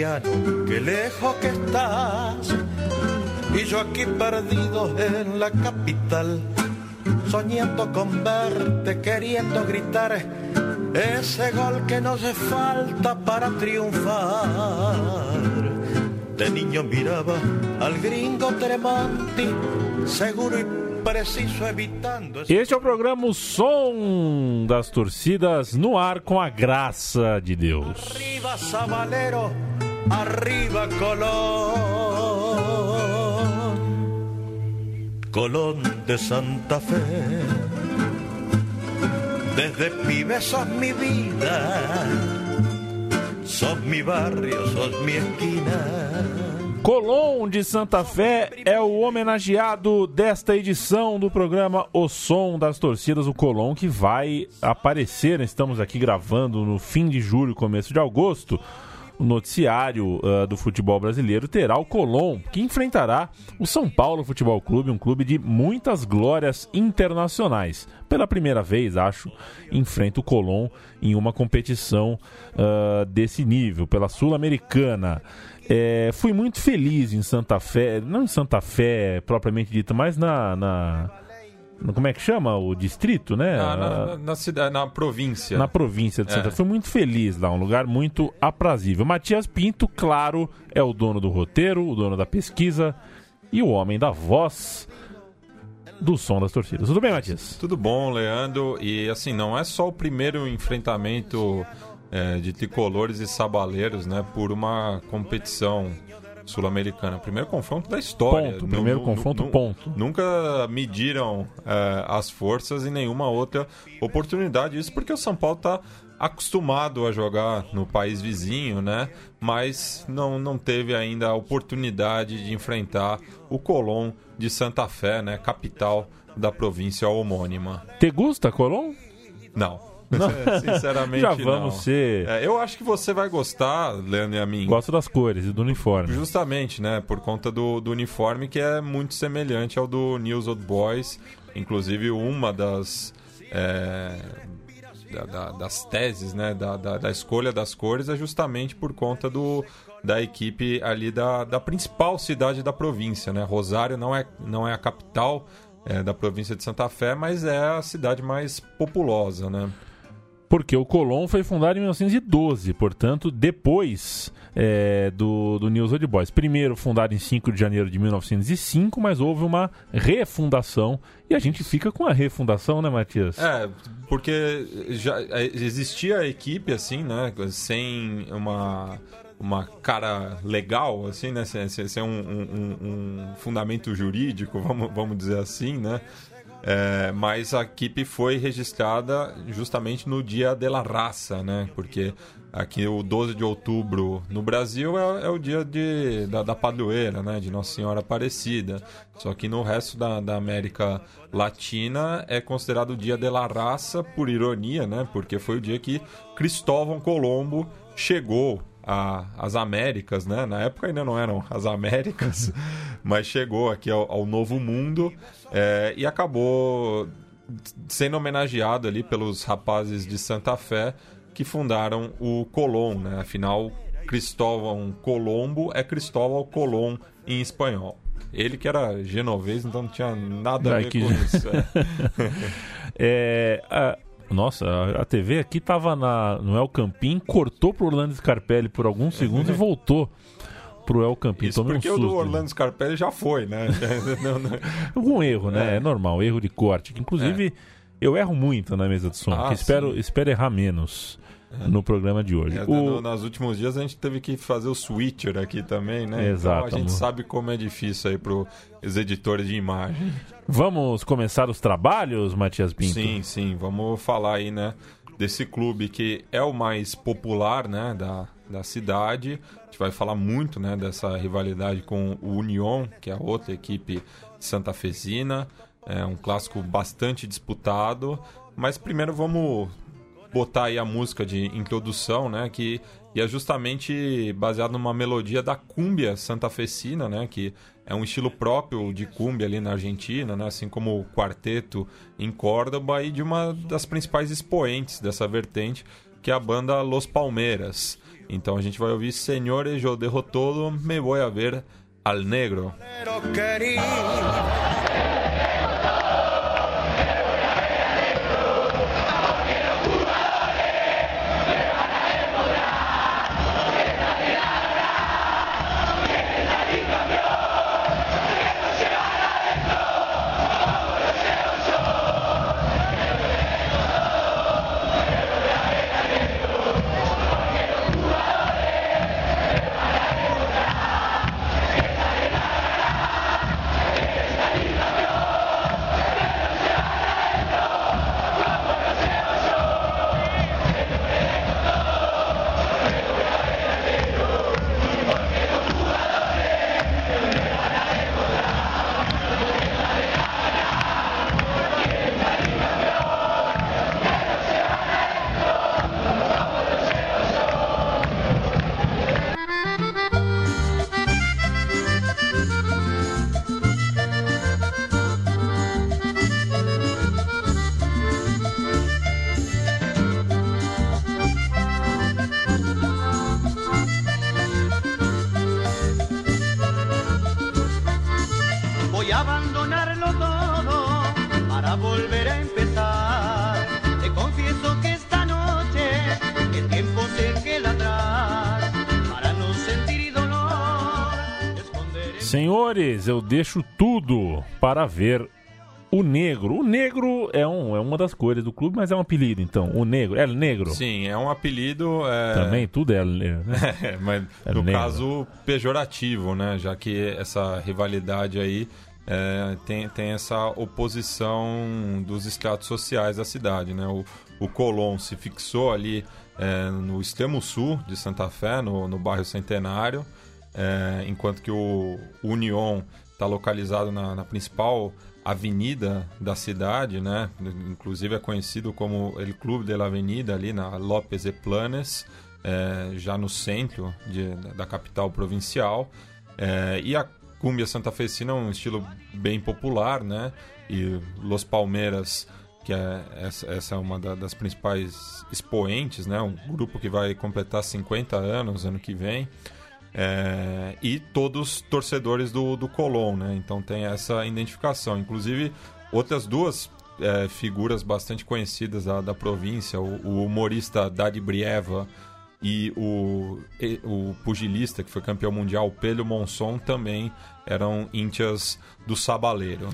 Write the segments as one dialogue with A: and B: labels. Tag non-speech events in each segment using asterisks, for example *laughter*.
A: provinciano, que lejos que estás, y yo aquí perdido en la capital, soñando con verte, queriendo gritar ese gol que nos falta para triunfar. De niño miraba al gringo Tremonti, seguro y preciso evitando.
B: Este é o programa O Som das Torcidas no ar com a graça de Deus.
A: Arriba arriba Colón. Colón de Santa Fe. Desde pibe sos mi vida, sos mi barrio, sos mi esquina.
B: Colom de Santa Fé é o homenageado desta edição do programa O Som das Torcidas, o Colom que vai aparecer. Estamos aqui gravando no fim de julho, começo de agosto. O noticiário uh, do futebol brasileiro terá o Colom, que enfrentará o São Paulo Futebol Clube, um clube de muitas glórias internacionais. Pela primeira vez, acho, enfrenta o Colom em uma competição uh, desse nível, pela Sul-Americana. É, fui muito feliz em Santa Fé, não em Santa Fé propriamente dita, mas na, na, na como é que chama o distrito, né?
C: Na, na, na cidade, na província.
B: Na província de Santa
C: É.
B: Fui muito feliz lá, um lugar muito aprazível. Matias Pinto, claro, é o dono do roteiro, o dono da pesquisa e o homem da voz do som das torcidas. Tudo bem, Matias?
C: Tudo bom, Leandro? E assim, não é só o primeiro enfrentamento é, de tricolores e sabaleiros, né, por uma competição sul-americana. Primeiro confronto da história.
B: Ponto, primeiro confronto, ponto.
C: Nunca mediram é, as forças em nenhuma outra oportunidade. Isso porque o São Paulo está acostumado a jogar no país vizinho, né? Mas não, não teve ainda a oportunidade de enfrentar o Colón de Santa Fé, né? Capital da província homônima.
B: Te gusta, Colom?
C: Não. *laughs* Sinceramente,
B: Já vamos
C: não.
B: ser.
C: É, eu acho que você vai gostar, Leandro e a mim.
B: Gosto das cores e do uniforme.
C: Justamente, né? Por conta do, do uniforme que é muito semelhante ao do News Old Boys. Inclusive, uma das. é, da- da- das teses, né? Da, da, da escolha das cores é justamente por conta do, da equipe ali da, da principal cidade da província, né? Rosário não é, não é a capital é, da província de Santa Fé, mas é a cidade mais populosa, né?
B: Porque o Colom foi fundado em 1912, portanto, depois é, do, do News Old Boys. Primeiro fundado em 5 de janeiro de 1905, mas houve uma refundação. E a gente fica com a refundação, né, Matias?
C: É, porque já existia a equipe, assim, né? Sem uma, uma cara legal, assim, né? Sem, sem- um, um- um- um fundamento jurídico, vamos, vamos dizer assim, né? É, mas a equipe foi registrada justamente no dia de la raça, né? Porque aqui o 12 de outubro no Brasil é, é o dia de, da, da padroeira, né? De Nossa Senhora Aparecida. Só que no resto da, da América Latina é considerado o dia de la raça, por ironia, né? Porque foi o dia que Cristóvão Colombo chegou a- às Américas, né? Na época ainda não eram as Américas, *laughs* mas chegou aqui ao, ao Novo Mundo é, e acabou sendo homenageado ali pelos rapazes de Santa Fé que fundaram o Colón, né? Afinal, Cristóvão Colombo é Cristóvão Colón em espanhol. Ele que era genovês, então não tinha nada a ver com isso. é. *laughs*
B: É, a- nossa, a, TV aqui tava na, no El Campín, cortou pro Orlando Scarpelli por alguns segundos e voltou pro El Campín.
C: Isso
B: Tomei um
C: porque o do
B: susto.
C: Orlando Scarpelli já foi, né? *laughs* Não, não.
B: Algum erro, né? É,
C: É.
B: normal, erro de corte. Inclusive, eu erro muito na mesa de som.
C: Ah,
B: espero, espero errar menos no programa de hoje.
C: É,
B: O-
C: no- nos últimos dias a gente teve que fazer o switcher aqui também, né?
B: Exato,
C: Então a gente sabe como é difícil aí para os editores de imagem.
B: Vamos começar os trabalhos, Matias Pinto?
C: Sim, sim. Vamos falar aí, né? Desse clube que é o mais popular, né? Da, da cidade. A gente vai falar muito, né? Dessa rivalidade com o Union, que é a outra equipe santafesina. É um clássico bastante disputado. Mas primeiro vamos botar aí a música de introdução, né? Que e é justamente baseado numa melodia da cúmbia santafesina, né? Que é um estilo próprio de cúmbia ali na Argentina, né? Assim como o quarteto em Córdoba e de uma das principais expoentes dessa vertente, que é a banda Los Palmeiras. Então a gente vai ouvir Senhores, eu derro todo, me vou a ver al negro.
B: Senhores, eu deixo tudo para ver o negro. O negro é, um, é uma das cores do clube, mas é um apelido, então. O negro. É negro?
C: Sim, é um apelido. É...
B: Também tudo é negro,
C: né? *laughs* é, mas é no negro. caso pejorativo, né? Já que essa rivalidade aí é, tem, tem essa oposição dos estratos sociais da cidade, né? O, o se fixou ali é, no extremo sul de Santa Fé, no, no bairro Centenário é, enquanto que o Union está localizado na, na, principal avenida da cidade, né? Inclusive é conhecido como El Clube de la Avenida ali na López e Planes, é, já no centro de, da capital provincial. É, e a cumbia santafesina é um estilo bem popular, né? E Los Palmeiras, que é essa, essa é uma da, das principais expoentes, né? Um grupo que vai completar 50 anos ano que vem. É, e todos torcedores do, do Colón, né? Então tem essa identificação. Inclusive, outras duas é, figuras bastante conhecidas da, da província, o, o, humorista Dadi Brieva e o, e, o pugilista que foi campeão mundial, Pelho Monson, também eram íntias do Sabaleiro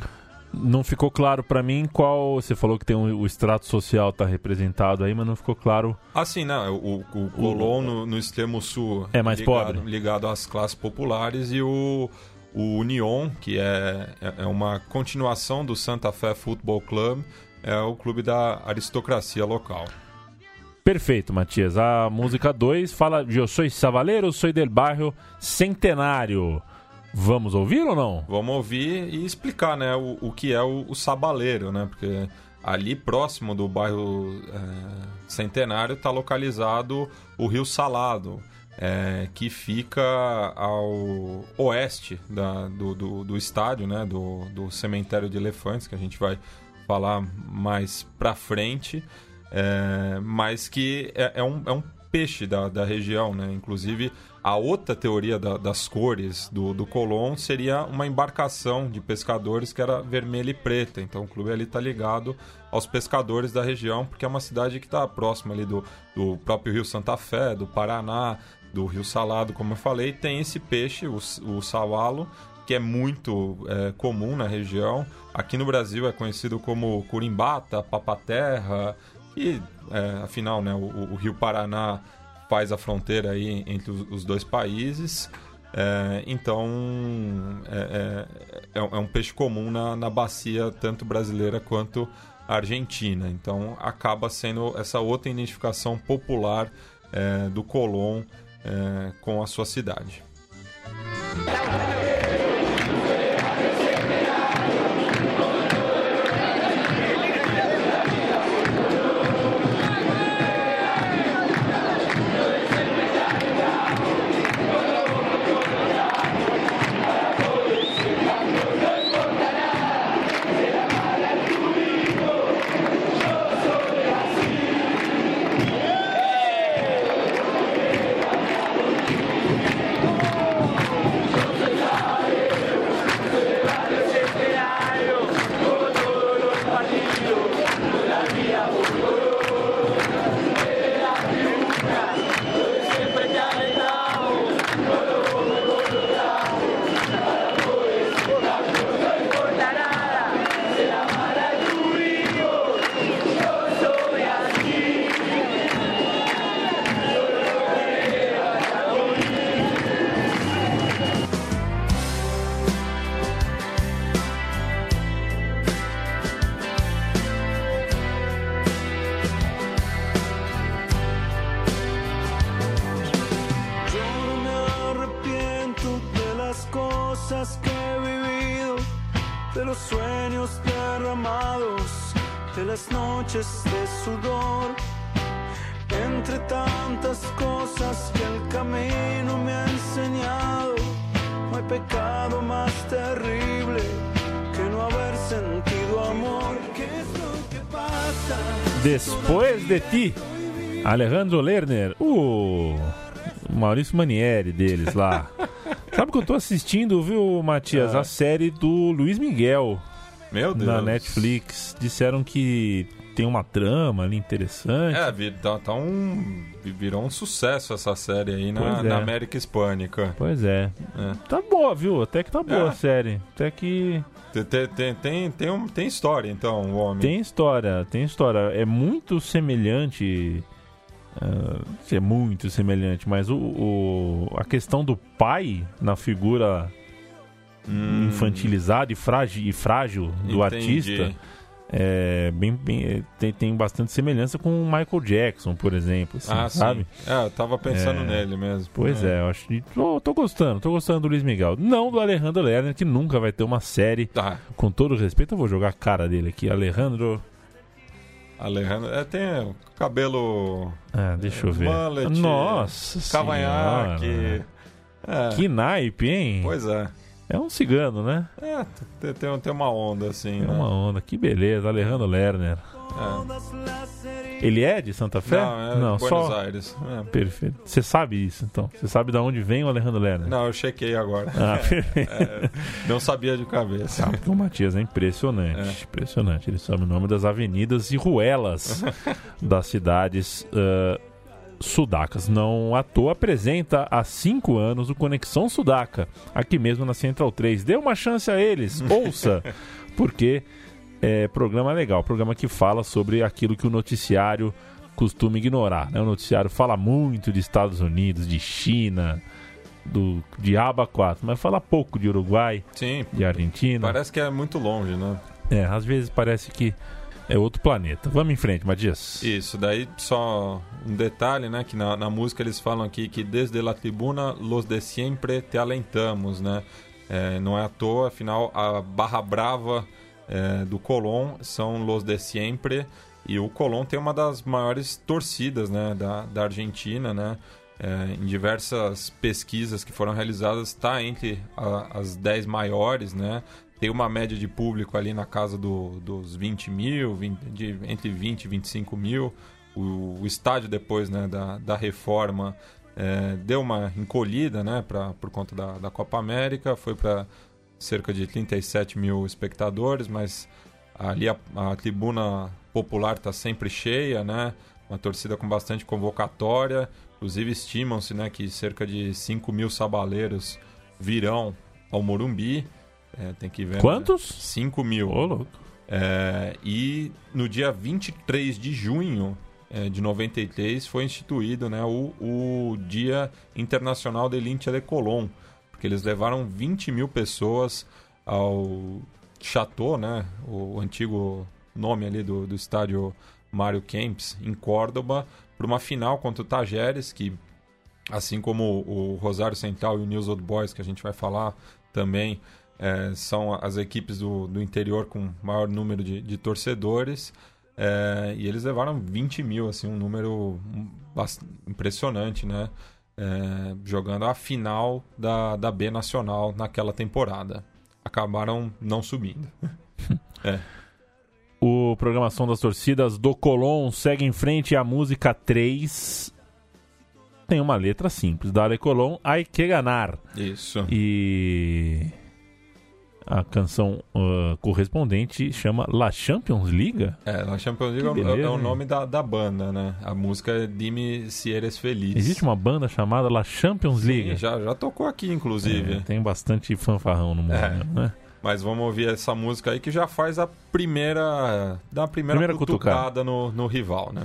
B: não ficou claro para mim qual. Você falou que tem um, o extrato social tá representado aí, mas não ficou claro.
C: Ah, sim, não. O, o Colón no, no, extremo sul
B: é mais
C: ligado,
B: pobre.
C: Ligado às classes populares e o, o Union, que é, é, é uma continuação do Santa Fé Football Club, é o clube da aristocracia local.
B: Perfeito, Matias. A música 2 fala: Eu sou Savaleiro, sou del bairro Centenário. Vamos ouvir ou não?
C: Vamos ouvir e explicar, né, o, o que é o, o sabaleiro, né? Porque ali próximo do bairro é, Centenário está localizado o Rio Salado, é, que fica ao oeste da, do, do, do, estádio, né, do, do cemitério de elefantes, que a gente vai falar mais pra frente, é, mas que é, é, um, é um peixe da, da região, né? Inclusive, a outra teoria da, das cores do, do Colón seria uma embarcação de pescadores que era vermelha e preta. Então o clube ali está ligado aos pescadores da região, porque é uma cidade que está próxima ali do, do próprio Rio Santa Fé, do Paraná, do Rio Salado, como eu falei. Tem esse peixe, o, o que é muito é, comum na região. Aqui no Brasil é conhecido como curimbata, papaterra, e é, afinal né, o, o Rio Paraná faz a fronteira aí entre os dois países. É, então é, é, é, um peixe comum na, na bacia tanto brasileira quanto argentina. Então acaba sendo essa outra identificação popular é, do Colón é, com a sua cidade.
D: Noches de sudor. Entre tantas cosas que el camino me ha enseñado, no hay pecado más terrible que no haber sentido amor. ¿Qué es lo que pasa?
B: Después de ti, Alejandro Lerner, o Maurício Manieri deles lá. *laughs* Sabe que eu tô assistindo, viu, Matias?
C: É.
B: A série do Luiz Miguel
C: Meu Deus.
B: na Netflix. Disseram que tem uma trama ali interessante.
C: É, vi- tá, tá um. Virou um sucesso essa série aí na,
B: é.
C: na América Hispânica.
B: Pois é.
C: É.
B: Tá boa, viu? Até que tá boa
C: É.
B: a série. Até que
C: Tem, tem, tem, tem, um- tem história, então, o homem.
B: tem história, tem história. É muito semelhante. ah, é muito semelhante, mas o, o- a questão do pai na figura
C: Hum,
B: infantilizada e frágil, e frágil do
C: entendi.
B: artista é bem, bem- é, tem, tem bastante semelhança com o Michael Jackson, por exemplo, assim,
C: Ah,
B: sabe?
C: sim. É, eu tava pensando
B: É.
C: nele mesmo.
B: Pois é, eu acho que tô, tô gostando, tô gostando do Luiz Miguel. Não do Alejandro Lerner, que nunca vai ter uma série.
C: Ah,
B: Com todo respeito, eu vou jogar a cara dele aqui. Alejandro.
C: Alejandro. É, tem cabelo.
B: Ah, deixa eu ver.
C: Mullet,
B: Nossa
C: Cavanhaque. É,
B: Que naipe, hein?
C: Pois é.
B: É um cigano, né?
C: É, tem, tem, tem uma onda assim,
B: É
C: né?
B: uma onda. Que beleza, Alejandro Lerner.
C: É.
B: Ele é de Santa Fé?
C: Não, é Buenos
B: só.
C: Aires. É.
B: Perfeito. Você sabe isso, então? Você sabe de onde vem o Alejandro Lerner?
C: Não, eu chequei agora.
B: Ah, *laughs* perfeito.
C: É, não sabia de cabeça.
B: Sabe que o Matias é impressionante.
C: É.
B: Impressionante. Ele sabe o nome das avenidas e ruelas *laughs* das cidades ah, sudacas. Não à toa apresenta há cinco anos o Conexão Sudaca, aqui mesmo na Central 3. Dê uma chance a eles, *laughs* ouça, porque é programa legal, programa que fala sobre aquilo que o noticiário costuma ignorar. Né? O noticiário fala muito de Estados Unidos, de China, do de aba 4, mas fala pouco de Uruguai,
C: Sim,
B: de Argentina.
C: parece que é muito longe, né?
B: É, às vezes parece que é outro planeta. Vamos em frente, Matias.
C: Isso, daí só um detalhe, né? Que na, na música eles falam aqui que desde la tribuna los de siempre te alentamos, né? É, não é à toa, afinal a barra brava é, do Colón são los de siempre e o Colón tem uma das maiores torcidas, né? Da, da Argentina, né? É, em diversas pesquisas que foram realizadas está entre a- as 10 maiores, né? Tem uma média de público ali na casa do- dos 20 mil, 20 de- entre 20 e 25 mil. O, o estádio, depois né, da, da reforma, é, deu uma encolhida né, pra, por conta da, da Copa América. Foi para cerca de 37 mil espectadores, mas ali a, a tribuna popular está sempre cheia, né? Uma torcida com bastante convocatória. Inclusive, estimam-se né, que cerca de 5 mil sabaleiros virão ao Morumbi. É, tem que ver. né?
B: Quantos?
C: 5 mil.
B: Ô, louco.
C: É, e no dia 23 de junho é, de 93 foi instituído né, o, o Dia Internacional de Lintia de Colón, porque eles levaram 20 mil pessoas ao Chateau, né, o antigo nome ali do, do estádio Mário Kempis, em Córdoba, para uma final contra o Tajeres, que assim como o Rosário Central e o News Old Boys, que a gente vai falar também, é, são as equipes do, do interior com maior número de, de torcedores. é, e eles levaram 20 mil, assim, um número impressionante, né? É, jogando a final da, da B Nacional naquela temporada. Acabaram não subindo. *laughs*
B: O Programação das Torcidas do Colón segue em frente a música 3 tem uma letra simples. Dale Colón, hay que ganar.
C: Isso.
B: E a canção ah, correspondente chama La Champions League?
C: É, a Champions League
B: Que
C: é o- é o nome da, da banda, né? A música é Dime Se Eres Feliz.
B: Existe uma banda chamada La Champions League?
C: Sim, já, já tocou aqui, inclusive.
B: É, tem bastante fanfarrão no mundo,
C: É.
B: né?
C: Mas vamos ouvir essa música aí que já faz a primeira. dá a primeira,
B: Primeira cutucada.
C: cutucada no, no rival, né?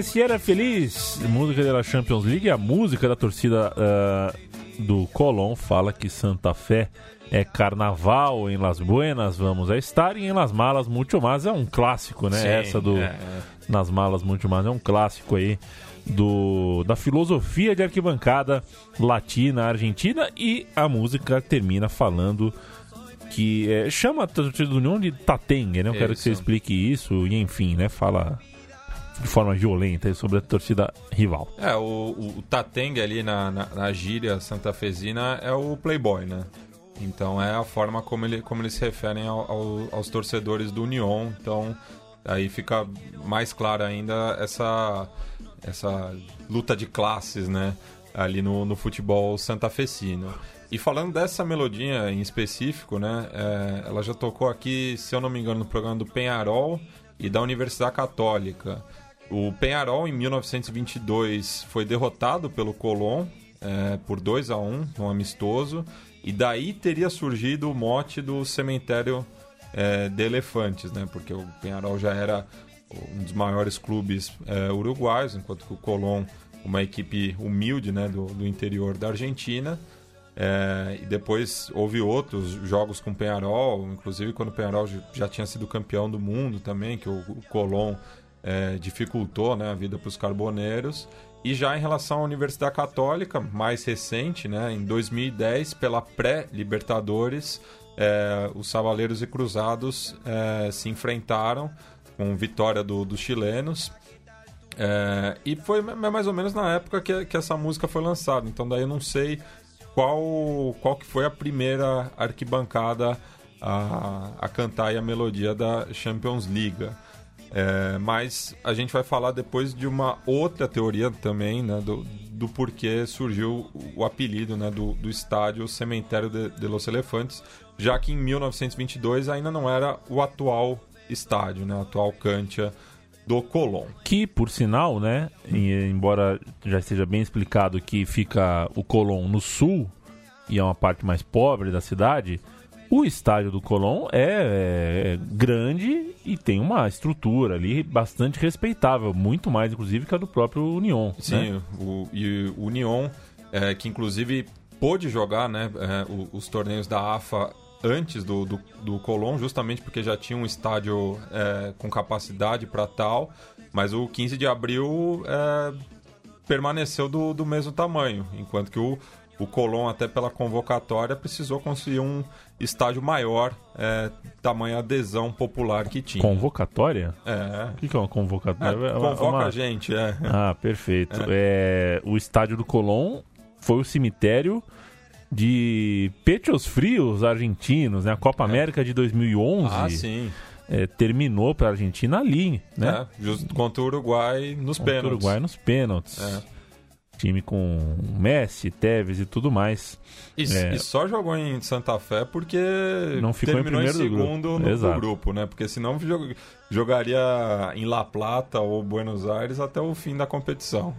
B: Me si era feliz, música da Champions League, a música da torcida uh, do Colón fala que Santa Fé é carnaval em Las Buenas, vamos a estar e em Las Malas muito mais é um clássico, né?
C: Sim,
B: Essa do
C: é.
B: Nas Malas muito mais é um clássico aí do da filosofia de arquibancada latina argentina e a música termina falando que é, chama a torcida do União de Tatengue, né? Eu quero que você explique isso e enfim, né? Fala de forma violenta sobre a torcida rival.
C: É, o, o, ali na, na, na gíria santafesina é o playboy, né? Então é a forma como, ele, como eles se referem ao- ao- aos torcedores do Union. Então aí fica mais clara ainda essa, essa luta de classes, né? Ali no, no futebol santafesino. E falando dessa melodia em específico, né? é, ela já tocou aqui, se eu não me engano, no programa do Penharol e da Universidade Católica. O Penharol, em 1922, foi derrotado pelo Colón é, por 2 a 1 no amistoso. E daí teria surgido o mote do cemitério é, de elefantes, né? Porque o Penharol já era um dos maiores clubes é, uruguaios, enquanto que o Colón, uma equipe humilde né, do, do interior da Argentina. É, e depois houve outros jogos com o Penharol, inclusive quando o Penharol já tinha sido campeão do mundo também, que o, o Colón é, dificultou né, a vida para os carboneiros. E já em relação à Universidade Católica, mais recente, né, em 2010, pela pré-Libertadores, é, os Savaleiros e Cruzados é, se enfrentaram com vitória do- dos chilenos. É, e foi ma- mais ou menos na época que, que essa música foi lançada. Então daí eu não sei qual, qual que foi a primeira arquibancada a, a cantar a melodia da Champions League. É, mas a gente vai falar depois de uma outra teoria também, né, do, do porquê surgiu o apelido né, do, do estádio Cemitério de, de los Elefantes, já que em 1922 ainda não era o atual estádio, né, o atual Cantia do Colón.
B: Que, por sinal, né, embora já esteja bem explicado que fica o Colón no sul e é uma parte mais pobre da cidade, o estádio do Colón é, é grande e tem uma estrutura ali bastante respeitável, muito mais inclusive que a do próprio Union.
C: Sim,
B: né?
C: o, e o Union, é, que inclusive pôde jogar né, é, os torneios da AFA antes do, do, do Colón, justamente porque já tinha um estádio é, com capacidade para tal, mas o 15 de abril é, permaneceu do, do mesmo tamanho, enquanto que o, o Colón, até pela convocatória, precisou conseguir um estádio maior, é, tamanho adesão popular que tinha.
B: Convocatória?
C: É,
B: O que que é uma
C: É,
B: convocatória? É uma-
C: convoca
B: uma-
C: a gente, é.
B: Ah, perfeito. É, o estádio do Colón foi o cemitério de pechos frios argentinos, né? A Copa América de 2011
C: Ah, sim.
B: é, terminou para a Argentina ali, né?
C: É, contra o Uruguai nos
B: Contra
C: pênaltis.
B: Uruguai nos pênaltis.
C: É.
B: Time com Messi, Tevez e tudo mais.
C: E,
B: É.
C: e só jogou em Santa Fé porque
B: Não ficou em
C: terminou em,
B: primeiro grupo.
C: segundo no,
B: Exato.
C: no grupo, né? Porque senão jog- jogaria em La Plata ou Buenos Aires até o fim da competição.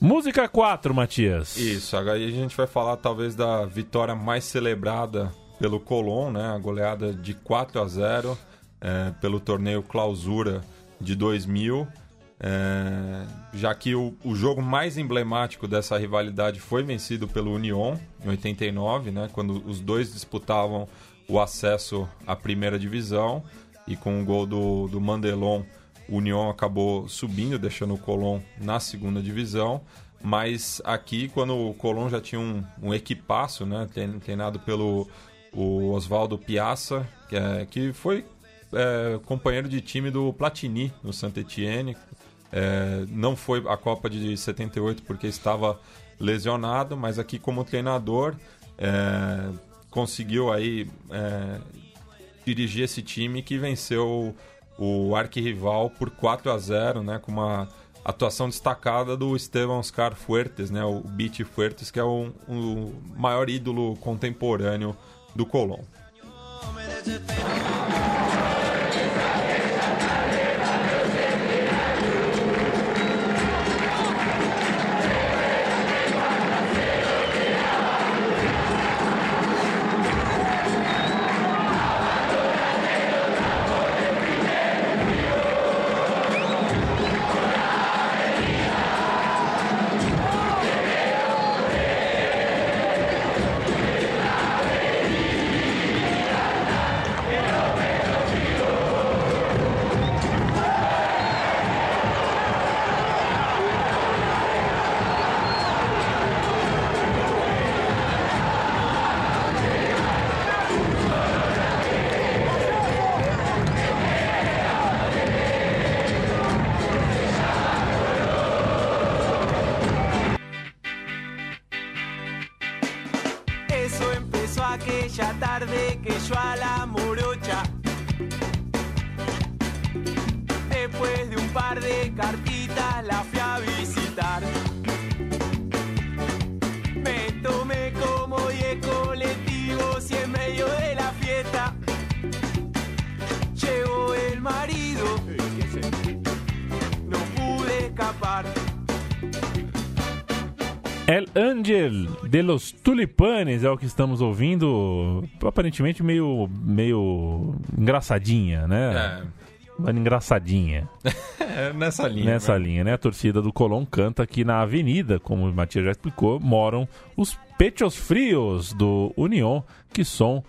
B: Música 4, Matias.
C: Isso, aí a gente vai falar talvez da vitória mais celebrada pelo Colón, né? A goleada de 4 a 0 é, pelo torneio Clausura de 2000. É, já que o, o jogo mais emblemático dessa rivalidade foi vencido pelo Union em 89, né? Quando os dois disputavam o acesso à primeira divisão e com o gol do, do Mandelon o Union acabou subindo, deixando o Colón na segunda divisão. Mas aqui, quando o Colón já tinha um, um equipaço, né, trein- treinado pelo Oswaldo Piazza, que, é- que foi é, companheiro de time do Platini no Saint-Etienne. É, não foi a Copa de 78 porque estava lesionado, mas aqui como treinador é, conseguiu aí é, dirigir esse time que venceu o arquirrival por 4 a 0 né, com uma atuação destacada do Esteban Oscar Fuertes, né, o Beat Fuertes, que é o, o maior ídolo contemporâneo do Colón.
E: De
B: los Tulipanes é o que estamos ouvindo. Aparentemente meio, meio engraçadinha, né? Engraçadinha.
C: É, *laughs* é nessa linha.
B: Nessa
C: né?
B: linha, né? A torcida do Colón canta que na avenida, como o Matias já explicou, moram os pechos frios do União, que são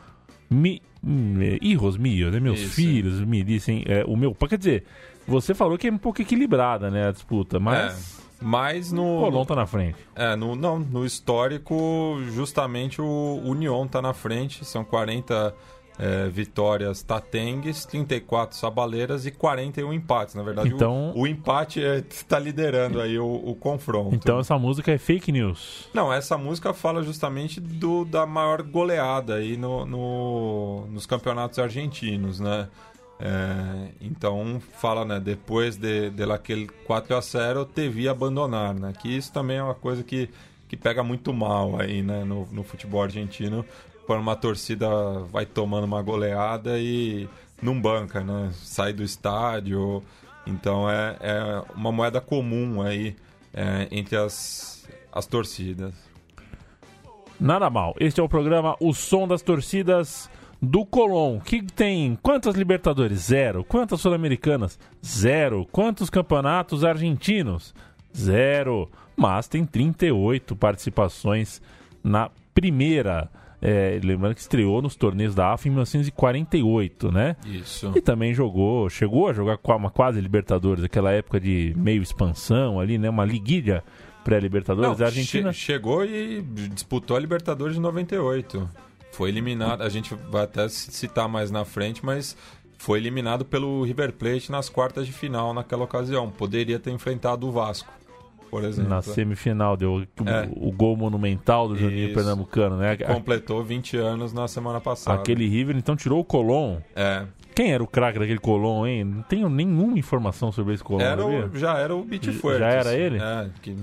B: mi, mi, hijos míos, né? Meus
C: Isso.
B: filhos me dizem. É, o meu. Quer dizer, você falou que é um pouco equilibrada, né? A disputa, mas.
C: É, mas
B: O
C: no,
B: Colón tá na frente.
C: É, no, não, no histórico, justamente o Union tá na frente, são 40 é, vitórias tatengues, 34 sabaleiras e 41 empates. Na verdade,
B: Então-
C: o, o empate está liderando aí o, o confronto.
B: Então essa música é fake news.
C: Não, essa música fala justamente do, da maior goleada aí no, no- nos campeonatos argentinos, né? É, então fala, né, depois de, de aquele 4 a 0 teve abandonar, né? Que isso também é uma coisa que, que pega muito mal aí, né, no, no futebol argentino, quando uma torcida vai tomando uma goleada e não banca, né? Sai do estádio. Então é, é uma moeda comum aí é, entre as, as torcidas.
B: Nada mal. Este é o programa O Som das Torcidas do Colón, que tem quantas Libertadores? Zero. Quantas Sul-Americanas? Zero. Quantos campeonatos argentinos? Zero. Mas tem 38 participações na primeira. É, lembrando que estreou nos torneios da AFA em 1948, né?
C: Isso.
B: E também jogou, chegou a jogar qua- uma quase Libertadores, aquela época de meio expansão ali, né? Uma liguilha pré-Libertadores. A Argentina.
C: che- chegou e disputou a Libertadores de 98. Foi eliminado, a gente vai até citar mais na frente, mas foi eliminado pelo River Plate nas quartas de final naquela ocasião. Poderia ter enfrentado o Vasco, por exemplo.
B: Na semifinal, deu o,
C: É.
B: o gol monumental do Juninho
C: Isso.
B: Pernambucano, né? A-
C: Completou 20 anos na semana passada.
B: Aquele River, então, tirou o Colón.
C: É.
B: Quem era o craque daquele Colón, hein? Não tenho nenhuma informação sobre esse Colón.
C: Era o, já era o Beat
B: Já era ele?
C: É, que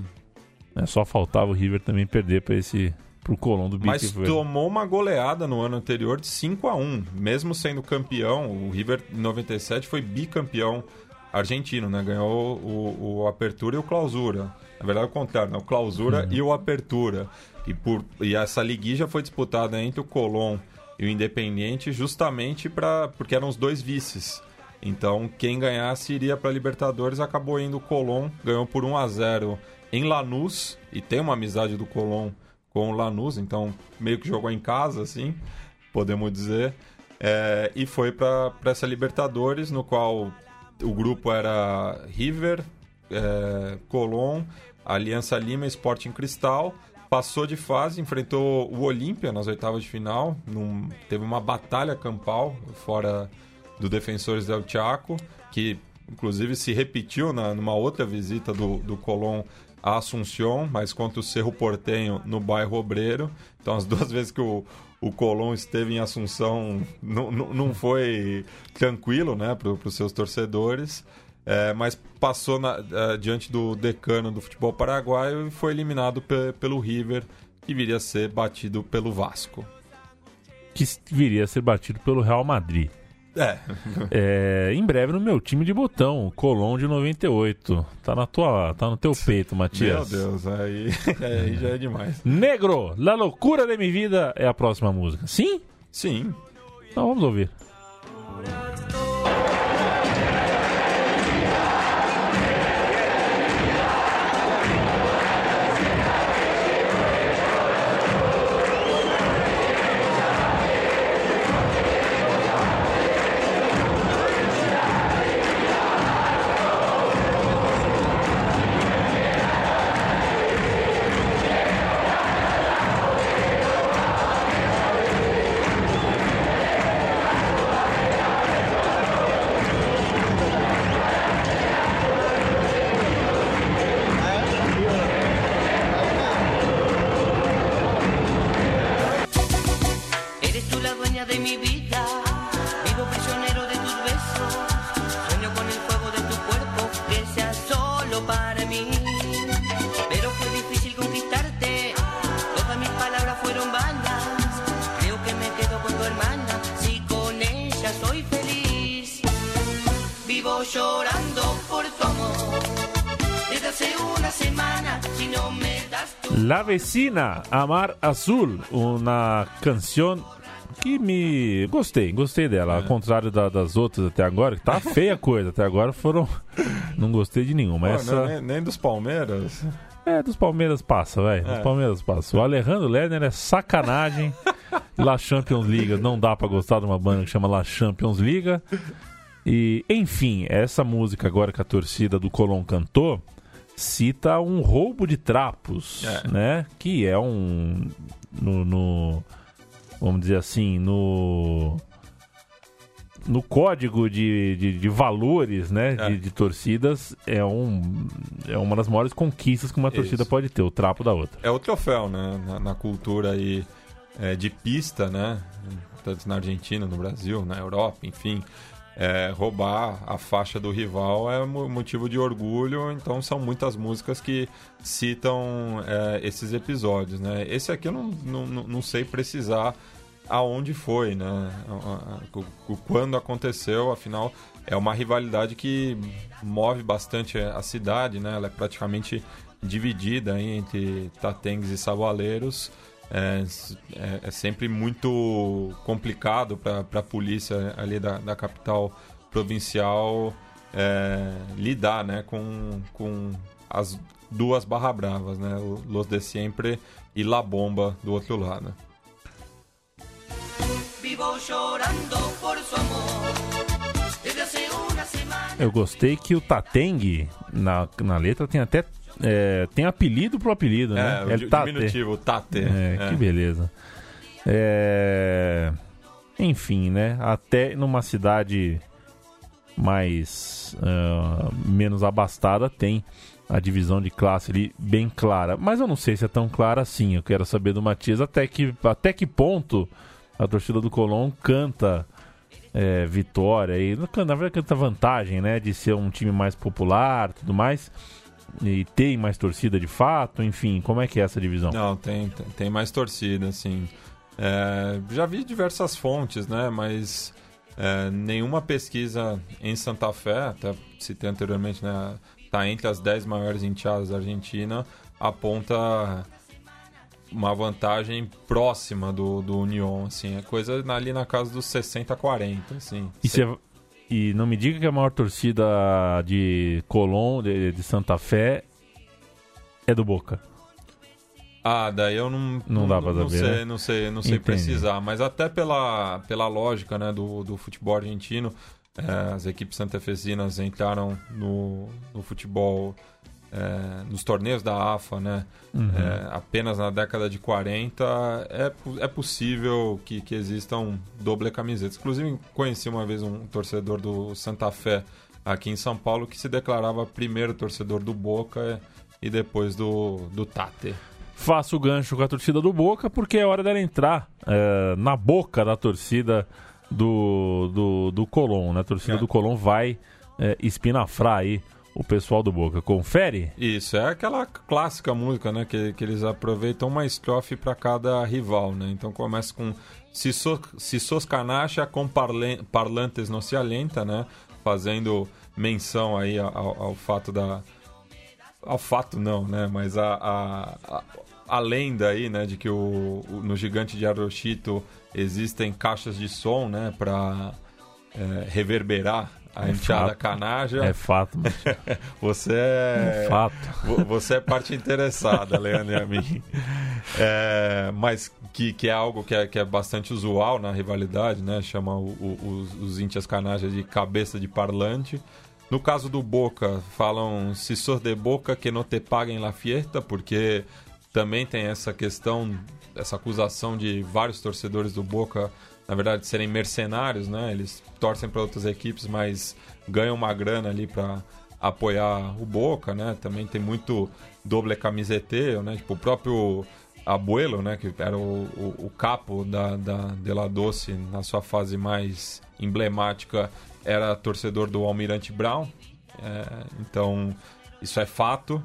B: É, só faltava o River também perder para esse pro Colón do
C: Mas
B: Beat
C: tomou uma goleada no ano anterior de 5 a 1 Mesmo sendo campeão, o River em 97 foi bicampeão argentino, né? Ganhou o, o Apertura e o Clausura. Na verdade, é o contrário, né? O Clausura e o Apertura. E, por, e essa liguilla foi disputada entre o Colón e o Independiente justamente pra, porque eram os dois vices. Então, quem ganhasse iria para Libertadores, acabou indo o Colón, ganhou por 1 a 0 em Lanús, e tem uma amizade do Colón com o Lanús, então meio que jogou em casa, assim, podemos dizer. É, e foi para essa Libertadores, no qual o grupo era River, é, Colón, Aliança Lima e Sporting Cristal. Passou de fase, enfrentou o Olímpia nas oitavas de final. num- teve uma batalha campal fora do Defensores del Chaco, que inclusive se repetiu na, numa outra visita do, do Colón a Assunción, mas contra o Cerro Portenho no bairro Obreiro. Então, as duas *laughs* vezes que o, o Colón esteve em Assunção, não, não, foi tranquilo né, para os seus torcedores. É, mas passou na- eh, diante do decano do futebol paraguaio e foi eliminado pe- pelo River, que viria a ser batido pelo Vasco.
B: que viria a ser batido pelo Real Madrid.
C: É,
B: É, em breve no meu time de botão, o Colón de 98. Tá na tua, tá no teu peito,
C: meu
B: Matias.
C: Deus, aí, *laughs* aí já é demais.
B: Negro, La Loucura de Mi Vida é a próxima música. Sim?
C: Sim,
B: Então vamos ouvir.
F: Vivo
B: La Vecina, Amar Azul, uma canção que me gostei, gostei dela, ao contrário da- das outras até agora, que tá feia a coisa, até agora foram não gostei de nenhuma.
C: Pô,
B: Essa
C: nem, nem dos Palmeiras.
B: é dos Palmeiras passa, velho. Dos
C: É.
B: Palmeiras passa. O Alejandro Lerner é sacanagem. La Champions League, não dá pra gostar de uma banda que chama La Champions League. E, enfim, essa música agora que a torcida do Colón cantou cita um roubo de trapos,
C: É.
B: né? Que é um no, no- vamos dizer assim, no no código de, de, de valores, né,
C: É.
B: de, de torcidas é um é uma das maiores conquistas que uma torcida
C: Isso.
B: pode ter, o trapo da outra.
C: É o troféu, né? Na, na cultura aí é, de pista, né? Tanto na Argentina, no Brasil, na Europa, enfim. É, roubar a faixa do rival é mo- motivo de orgulho, então são muitas músicas que citam é, esses episódios, né? Esse aqui eu não, não, não- sei precisar aonde foi, né? Quando aconteceu, afinal, é uma rivalidade que move bastante a cidade, né? Ela é praticamente dividida entre tatengues e saboaleiros. É, é- é sempre muito complicado para a polícia ali da, da capital provincial é, lidar né, com, com as duas barra bravas, né? Los de Siempre e La Bomba do outro lado.
B: Eu gostei que o Tateng na, na letra tem até é, tem apelido pro apelido, né?
C: É, o
B: Tate.
C: diminutivo, Tate.
B: É,
C: É.
B: que beleza. É, Enfim, né? Até numa cidade mais ah, menos abastada tem a divisão de classe ali bem clara. Mas eu não sei se é tão clara assim. Eu quero saber do Matias até que, até que ponto a torcida do Colón canta é, vitória e na verdade canta vantagem, né? De ser um time mais popular, tudo mais e tem mais torcida de fato. Enfim, como é que é essa divisão?
C: Não, tem, tem, tem mais torcida, assim. É, já vi diversas fontes, né? Mas é, nenhuma pesquisa em Santa Fé, até citei anteriormente, né? Tá entre as 10 maiores enteadas da Argentina, aponta uma vantagem próxima do, do Union, assim. É coisa ali na casa dos 60 a 40, assim.
B: E, cê- e não me diga que a maior torcida de Colón, de, de Santa Fé, é do Boca.
C: Ah, daí eu não,
B: Não dá pra
C: não
B: saber,
C: sei,
B: né?
C: não sei, não sei
B: Entendi.
C: precisar, mas até pela, pela lógica, né, do, do futebol argentino, eh, as equipes santafesinas entraram no, no futebol eh, nos torneios da AFA, né,
B: Uhum.
C: eh, apenas na década de 40, é, é possível que, que existam doble camisetas. Inclusive, conheci uma vez um torcedor do Santa Fé aqui em São Paulo que se declarava primeiro torcedor do Boca e depois do, do Tate.
B: Faço o gancho com a torcida do Boca, porque é hora dela entrar é, na boca da torcida do, do, do Colón. Né? A torcida
C: É.
B: do Colón vai é, espinafrar aí o pessoal do Boca. Confere?
C: Isso, é aquela clássica música, né? Que, que eles aproveitam uma estrofe para cada rival, né? Então começa com Se sos, se sos canacha com parlantes no se alenta, né? Fazendo menção aí ao, ao fato da... Ao fato não, né? Mas a, a, a, a lenda aí, né? De que o, o- no Gigante de Arochito existem caixas de som, né? Para reverberar a
B: É
C: enteada canaja.
B: É fato, mas *laughs*
C: Você
B: é
C: é...
B: fato.
C: Vo- Você é parte interessada, Leandro e a mim. É, mas que, que é algo que é, que é bastante usual na rivalidade, né? Chama o- o- os, os íntias canajas de cabeça de parlante. No caso do Boca, falam se sos de Boca que não te paguem la fiesta, porque também tem essa questão, essa acusação de vários torcedores do Boca, na verdade, serem mercenários, né? Eles torcem para outras equipes, mas ganham uma grana ali para apoiar o Boca, né? Também tem muito doble camiseteiro, né? Tipo, o próprio Abuelo, né? Que era o, o, o capo da, da De La Doce na sua fase mais emblemática, era torcedor do Almirante Brown. É, então, isso é fato.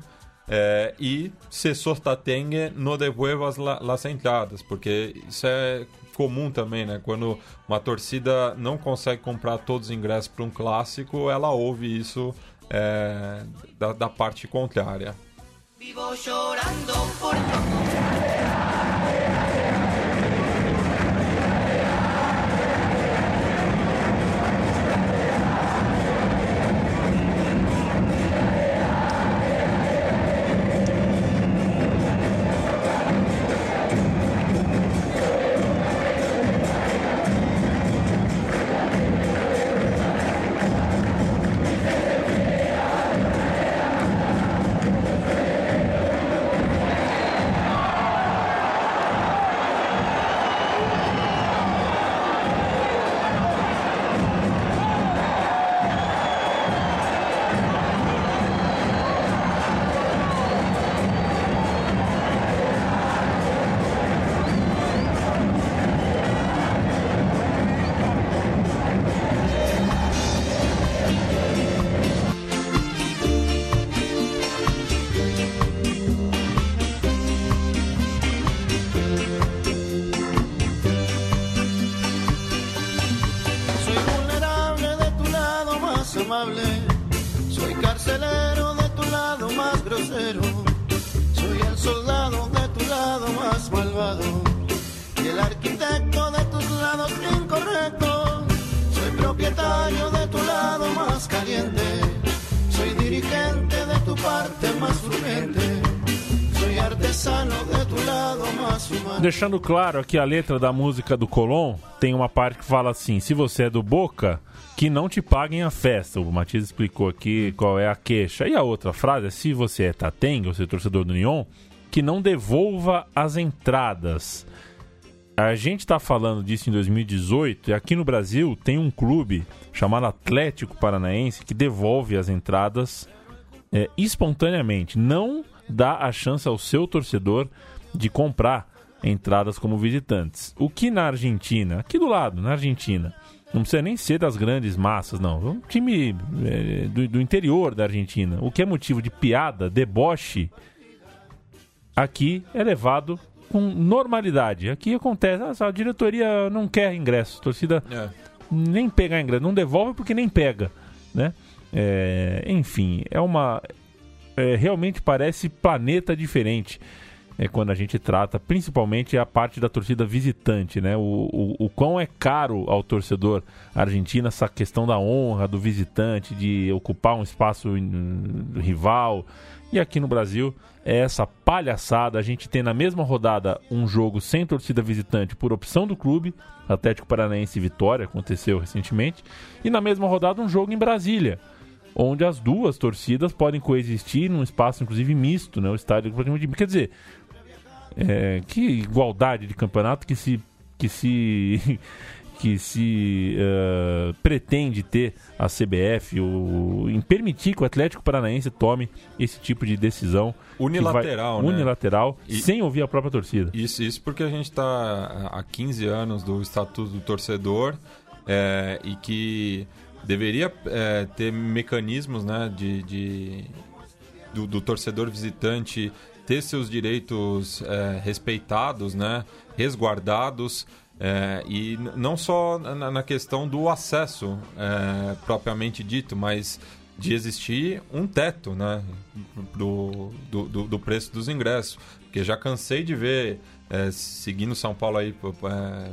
C: É, e se sostenga, no devuelvas la, las entradas, porque isso é comum também, né? Quando uma torcida não consegue comprar todos os ingressos para um clássico, ela ouve isso é, da, da parte contrária.
F: Vivo llorando por
B: Deixando claro aqui a letra da música do Colom, tem uma parte que fala assim: se você é do Boca, que não te paguem a festa. O Matias explicou aqui qual é a queixa. E a outra frase é: se você é Tatengue, ou seja, torcedor do Union, que não devolva as entradas. A gente está falando disso em 2018 e aqui no Brasil tem um clube chamado Atlético Paranaense que devolve as entradas é, espontaneamente. Não dá a chance ao seu torcedor de comprar entradas como visitantes. O que na Argentina, aqui do lado, na Argentina, não precisa nem ser das grandes massas, não. É um time é, do, do interior da Argentina. O que é motivo de piada, deboche, aqui é levado com normalidade. Aqui acontece, ah, a diretoria não quer ingresso, a torcida
C: É.
B: nem pegar ingresso, não devolve porque nem pega, né? É, enfim, é uma é, realmente parece planeta diferente é quando a gente trata principalmente a parte da torcida visitante, né? O, o, o quão é caro ao torcedor argentino essa questão da honra do visitante, de ocupar um espaço hum, rival. E aqui no Brasil é essa palhaçada. A gente tem na mesma rodada um jogo sem torcida visitante por opção do clube, Atlético Paranaense e Vitória, aconteceu recentemente, e na mesma rodada um jogo em Brasília onde as duas torcidas podem coexistir num espaço, inclusive, misto, né? O estádio praticamente... Quer dizer, é, que igualdade de campeonato que se... Que se *laughs* que se eh, pretende ter a CBF o, em permitir que o Atlético Paranaense tome esse tipo de decisão que vai-
C: Unilateral, né?
B: unilateral
C: E-
B: sem ouvir a própria torcida.
C: Isso, isso porque a gente está há 15 anos do Estatuto do Torcedor é, e que deveria é, ter mecanismos né, de, de- do, do torcedor visitante ter seus direitos é, respeitados, né, resguardados. é, e não só na, na questão do acesso é, propriamente dito, mas de existir um teto né, do, do, do- do preço dos ingressos. Porque já cansei de ver, é, seguindo São Paulo aí é,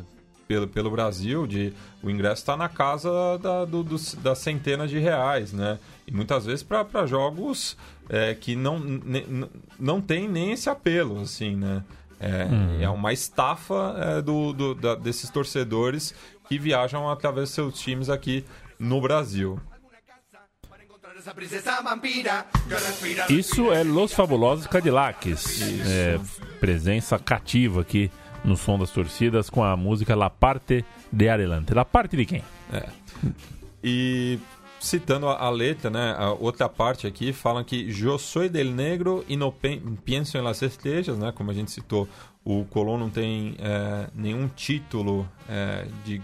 C: pelo, pelo Brasil, de o ingresso está na casa da, do- dos- das centenas de reais, né? E muitas vezes para jogos é, que não, ne- não tem nem esse apelo, assim, né? É, é uma estafa é, do, do- da- desses torcedores que viajam através dos seus times aqui no Brasil.
B: Isso é Los Fabulosos Cadillacs. É, presença cativa aqui no som das torcidas com a música La Parte de Adelante. La Parte de quem?
C: E citando a, a letra, né, a outra parte aqui, falam que Eu soy del negro e no pen- pienso en las estrellas, né, como a gente citou, o Colón não tem é, nenhum título é, de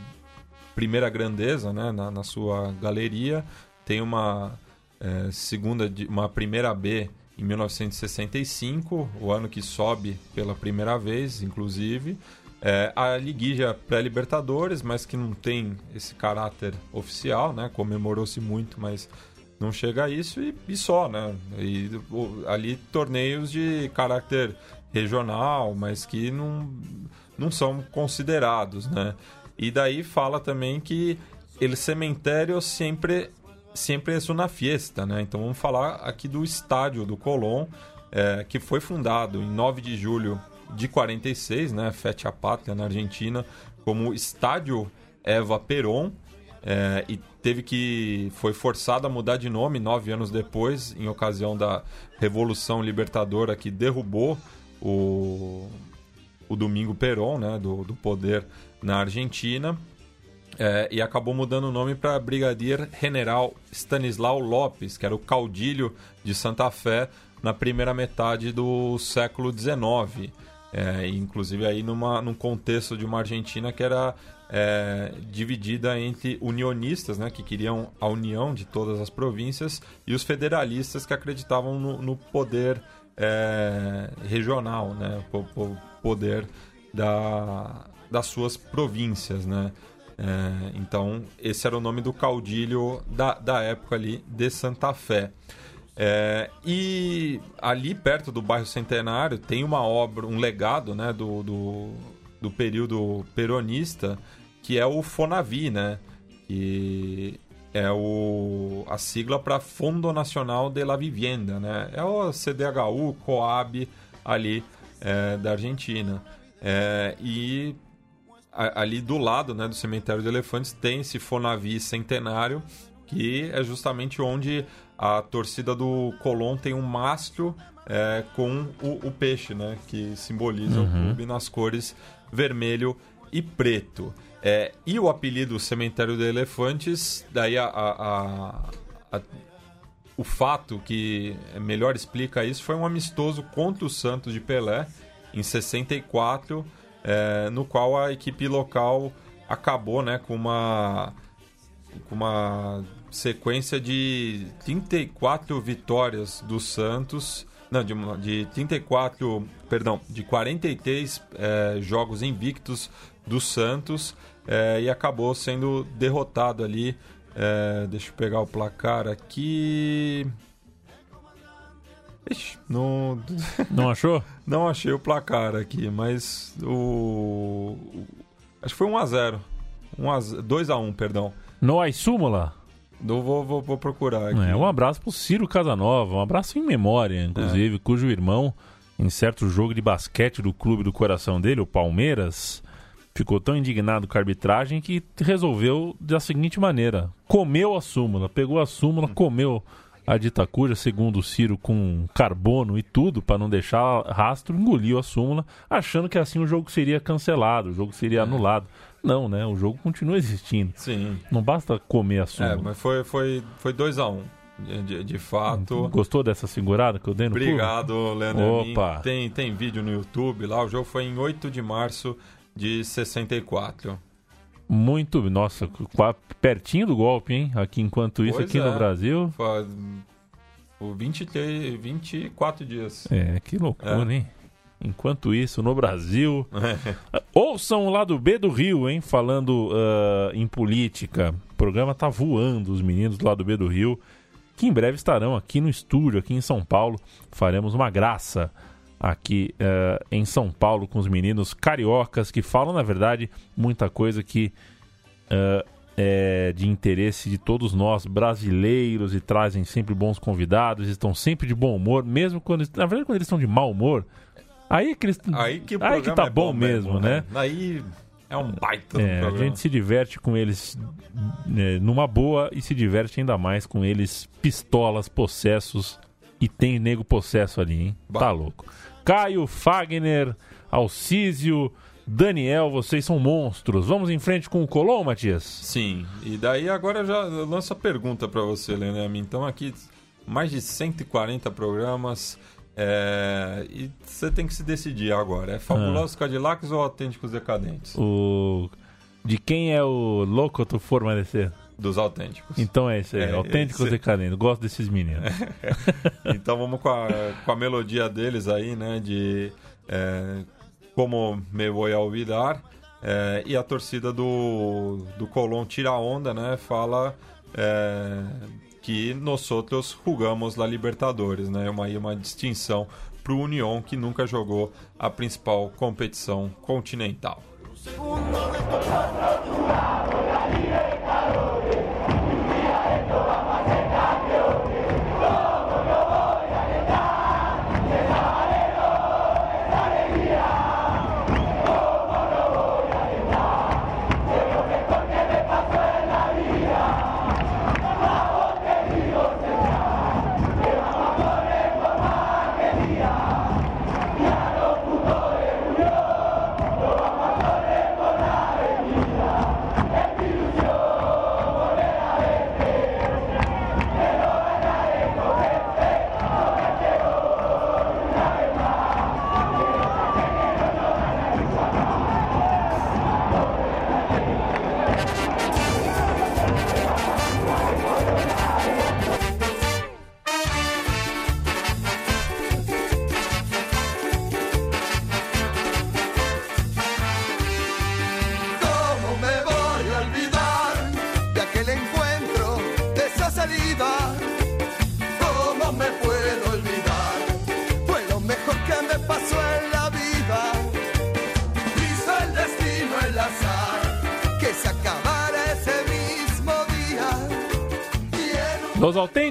C: primeira grandeza, né, na, na sua galeria, tem uma é, segunda, uma primeira B em 1965, o ano que sobe pela primeira vez, inclusive. É, a liguilha pré-Libertadores, mas que não tem esse caráter oficial, né? Comemorou-se muito, mas não chega a isso e, e só, né? E o, ali torneios de caráter regional, mas que não, não são considerados, né? E daí fala também que el cemitério sempre sempre é uma fiesta, né? Então vamos falar aqui do estádio do Colón, é, que foi fundado em 9 de julho de 46, né? Fete a Pátria na Argentina, como Estádio Eva Perón. É, e teve que foi forçado a mudar de nome nove anos depois, em ocasião da Revolução Libertadora que derrubou o, o Domingo Perón, né, do, do poder na Argentina. É, e acabou mudando o nome para Brigadier General Stanislau Lopes, que era o caudilho de Santa Fé na primeira metade do século XIX. É, inclusive aí numa, num contexto de uma Argentina que era é, dividida entre unionistas, né, que queriam a união de todas as províncias, e os federalistas que acreditavam no, no poder é, regional, né, o, poder da, das suas províncias, né. É, então, esse era o nome do caudilho da, da época ali de Santa Fé. É, e ali perto do bairro Centenário tem uma obra, um legado né, do, do, do período peronista, que é o Fonavi, né? Que é o, a sigla para Fundo Nacional de la Vivienda, né? É o CDHU, Coab ali é, da Argentina. É, e ali do lado né, do cemitério de elefantes tem esse Fonavi centenário, que é justamente onde a torcida do Colón tem um mastro é, com o, o, peixe, né, que simboliza uhum. o clube nas cores vermelho e preto. É, e o apelido Cemitério de Elefantes, daí a, a, a, o fato que melhor explica isso foi um amistoso contra o Santos de Pelé em 64 é, no qual a equipe local acabou né, com uma com uma sequência de 34 vitórias do Santos, não, de, de 34, perdão, de 43 é, jogos invictos do Santos é, e acabou sendo derrotado ali. É, deixa eu pegar o placar aqui. Ixi, não. *laughs*
B: Não achou?
C: não achei o placar aqui, mas o. Acho que foi 1x0. 2x1, perdão.
B: No ai súmula?
C: vou, vou, vou, procurar aqui.
B: É, um abraço pro Ciro Casanova, um abraço em memória, inclusive, é. cujo irmão, em certo jogo de basquete do clube do coração dele, o Palmeiras, ficou tão indignado com a arbitragem que resolveu da seguinte maneira: comeu a súmula, pegou a súmula, comeu a dita cuja, segundo o Ciro, com carbono e tudo, para não deixar rastro, engoliu a súmula, achando que assim o jogo seria cancelado, o jogo seria é. Não, né? O jogo continua existindo.
C: Sim.
B: Não basta comer a.
C: É, mas foi 2 foi, foi dois a 1 um. De, de, fato.
B: Gostou dessa segurada que eu dei no
C: Obrigado? Leandro. Opa! Tem, tem vídeo no YouTube lá. O jogo foi em 8 de março de 64.
B: Muito, nossa, pertinho do golpe, hein? Aqui enquanto isso, pois aqui é. no Brasil.
C: O 23, 24 dias.
B: É, que loucura, é. hein? Enquanto isso, no Brasil. É. *laughs* Ouçam o lado B do Rio, hein? Falando uh, em política. O programa tá voando, os meninos do lado B do Rio. Que em breve estarão aqui no estúdio, aqui em São Paulo. Faremos uma graça aqui uh, em São Paulo com os meninos cariocas que falam, na verdade, muita coisa que uh, é de interesse de todos nós brasileiros e trazem sempre bons convidados, estão sempre de bom humor, mesmo quando. Na verdade, quando eles estão de mau humor, aí que, eles,
C: aí que,
B: aí que tá
C: é
B: bom, bom mesmo, né?
C: né? Aí é um baita é,
B: A gente se diverte com eles né, numa boa e se diverte ainda mais com eles pistolas, possessos e tem nego possesso ali, hein? Bah. Tá louco. Caio, Fagner, Alcísio, Daniel, vocês são monstros. Vamos em frente com o Colom, Matias?
C: Sim. E daí agora já lanço a pergunta para você, Lenem. Então aqui mais de 140 programas é... e você tem que se decidir agora. É Fabulosos ah. Cadillacs ou Autênticos Decadentes?
B: O... De quem é o louco tu formadecer?
C: Dos autênticos.
B: Então é isso aí,
C: É,
B: autênticos
C: esse-
B: decadentes. Gosto desses meninos. *laughs*
C: Então vamos com a, com a melodia deles aí, né? De é, Como Me Voy a Olvidar. É, e a torcida do, do Colón tira a onda, né? Fala é, que nós outros jugamos la Libertadores, né? Uma, aí uma distinção para o União que nunca jogou a principal competição continental.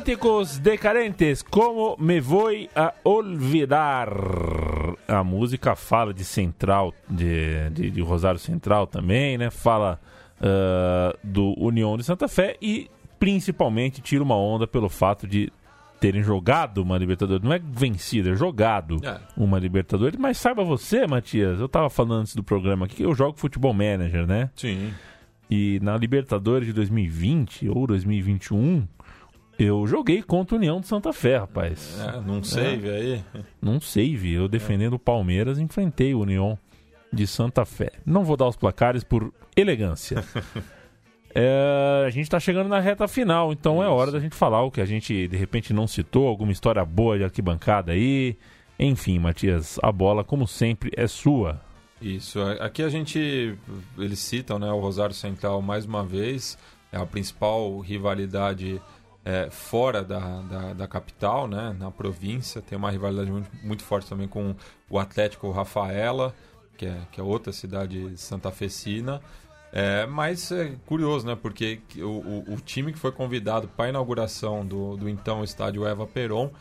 B: Autênticos decadentes, como me voy a olvidar? A música fala de Central, de, de, de Rosário Central também, né? Fala ah, do União de Santa Fé e principalmente tira uma onda pelo fato de terem jogado uma Libertadores. Não é vencido, é jogado
C: É.
B: uma Libertadores. Mas saiba você, Matias, eu tava falando antes do programa aqui que eu jogo Futebol Manager, né?
C: Sim.
B: E na Libertadores de 2020 ou 2021, eu joguei contra a União de Santa Fé, rapaz.
C: É, num save aí.
B: Num save, eu defendendo o Palmeiras, enfrentei o União de Santa Fé. Não vou dar os placares por elegância. *laughs* É, a gente tá chegando na reta final, então é hora da gente falar o que a gente de repente não citou, alguma história boa de arquibancada aí. Enfim, Matias, a bola, como sempre, é sua.
C: Isso. Aqui a gente. Eles citam né, o Rosário Central mais uma vez. É a principal rivalidade é, fora da, da, da capital, né, na província. Tem uma rivalidade muito, muito forte também com o Atlético Rafaela, que é, que é outra cidade santafecina. É, mas é curioso, né? Porque que o, o, o time que foi convidado para a inauguração do, do então estádio Eva Peron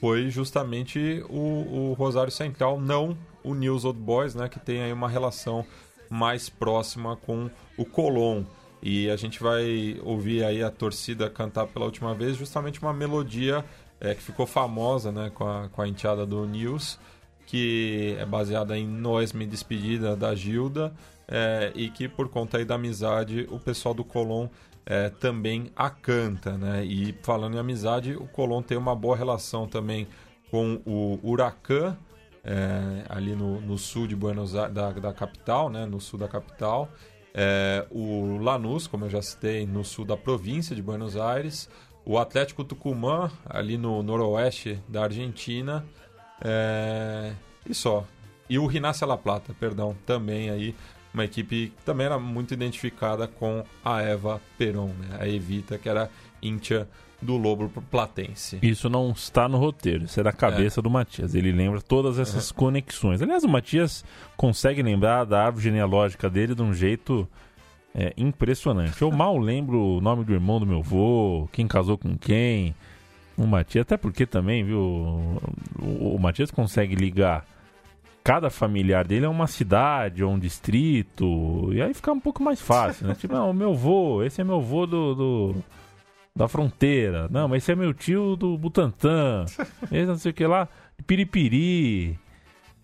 C: foi justamente o, o Rosário Central, não o News Old Boys, né? Que tem aí uma relação mais próxima com o Colón. E a gente vai ouvir aí a torcida cantar pela última vez justamente uma melodia é, que ficou famosa né, com, a, com a enteada do News, que é baseada em Nós Me Despedida da Gilda, é, e que por conta aí da amizade o pessoal do Colón é, também a canta. Né? E falando em amizade, o Colón tem uma boa relação também com o Huracan, é, ali no, no sul de Buenos Aires, da, da capital, né, no sul da capital. É, o Lanús, como eu já citei, no sul da província de Buenos Aires. O Atlético Tucumã, ali no noroeste da Argentina. É, e só. E o Rinácia La Plata, perdão, também aí. Uma equipe que também era muito identificada com a Eva Peron, né? a Evita, que era íntia do Lobo Platense.
B: Isso não está no roteiro, isso é da cabeça do Matias. Ele lembra todas essas conexões. Aliás, o Matias consegue lembrar da árvore genealógica dele de um jeito é, impressionante. Eu mal *laughs* lembro o nome do irmão do meu avô, quem casou com quem. O Matias, até porque também, viu, o, o Matias consegue ligar cada familiar dele a uma cidade ou um distrito, e aí fica um pouco mais fácil, né? Tipo, não, o meu avô, esse é meu avô do- do da fronteira. Não, mas esse é meu tio do Butantã. *laughs* Esse não sei o que lá, Piripiri.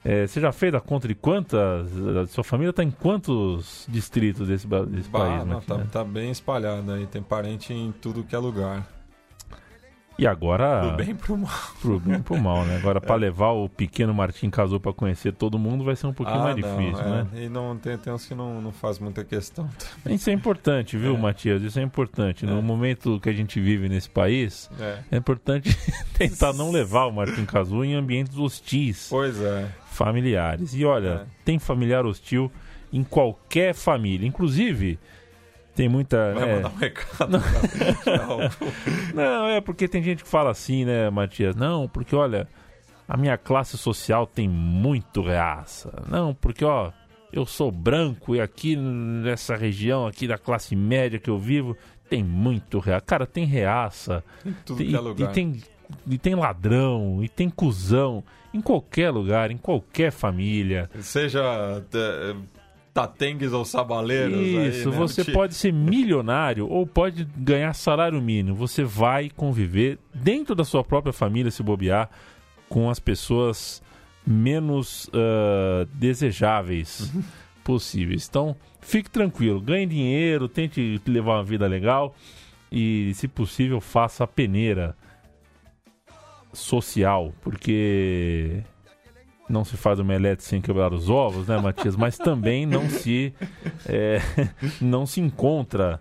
B: É, você já fez a conta de quantas? a Sua família está em quantos distritos desse, desse
C: Bah,
B: país?
C: não,
B: Matias?
C: tá, tá bem espalhado aí, tem parente em tudo que é lugar.
B: E agora.
C: Do bem pro mal.
B: Pro bem pro mal, né? Agora, pra levar o pequeno Martim Casou pra conhecer todo mundo vai ser um pouquinho mais
C: não,
B: difícil,
C: é.
B: né?
C: E não, tem, tem uns que não, não faz muita questão.
B: Isso é importante, viu,
C: É.
B: Matias? Isso é importante. No
C: É.
B: momento que a gente vive nesse país,
C: É.
B: é importante *laughs* tentar não levar o Martim Cazu em ambientes hostis,
C: Pois é.
B: familiares. E olha,
C: É.
B: tem familiar hostil em qualquer família. Inclusive, tem muita.
C: Vai
B: é,
C: mandar um recado. *laughs* Não.
B: Não, é porque tem gente que fala assim, né, Matias? Não, porque olha, a minha classe social tem muito reaça. Não, porque ó, eu sou branco e aqui nessa região aqui da classe média que eu vivo tem muito reaça. Cara, tem reaça.
C: Tudo
B: Tem-
C: que é
B: e,
C: lugar.
B: e tem e tem ladrão, e tem cuzão, em qualquer lugar, em qualquer família.
C: Seja é, tatengues ou sabaleiros. aí,
B: Isso,
C: né?
B: você pode ser milionário ou pode ganhar salário mínimo. Você vai conviver dentro da sua própria família, se bobear, com as pessoas menos ah, desejáveis possíveis. Então, fique tranquilo, ganhe dinheiro, tente levar uma vida legal e, se possível, faça a peneira social, porque não se faz omelete sem quebrar os ovos, né, Matias? Mas também não se é, *laughs* não se encontra